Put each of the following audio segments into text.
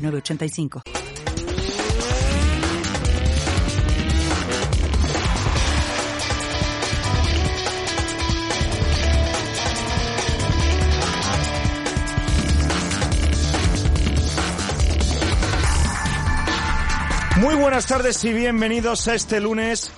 906985. Muy buenas tardes y bienvenidos a este lunes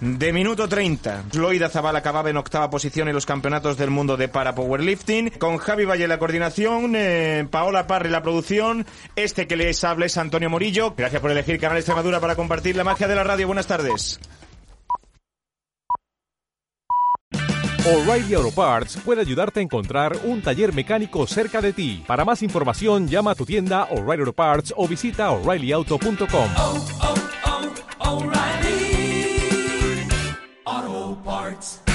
de minuto 30. Loida Zabal acababa en octava posición en los campeonatos del mundo de para powerlifting. Con Javi Valle la coordinación, eh, Paola Parri la producción. Este que les habla es Antonio Morillo. Gracias por elegir Canal Extremadura para compartir la magia de la radio. Buenas tardes. O'Reilly Auto Parts puede ayudarte a encontrar un taller mecánico cerca de ti. Para más información, llama a tu tienda O'Reilly Auto Parts o visita oreillyauto.com. Auto Parts.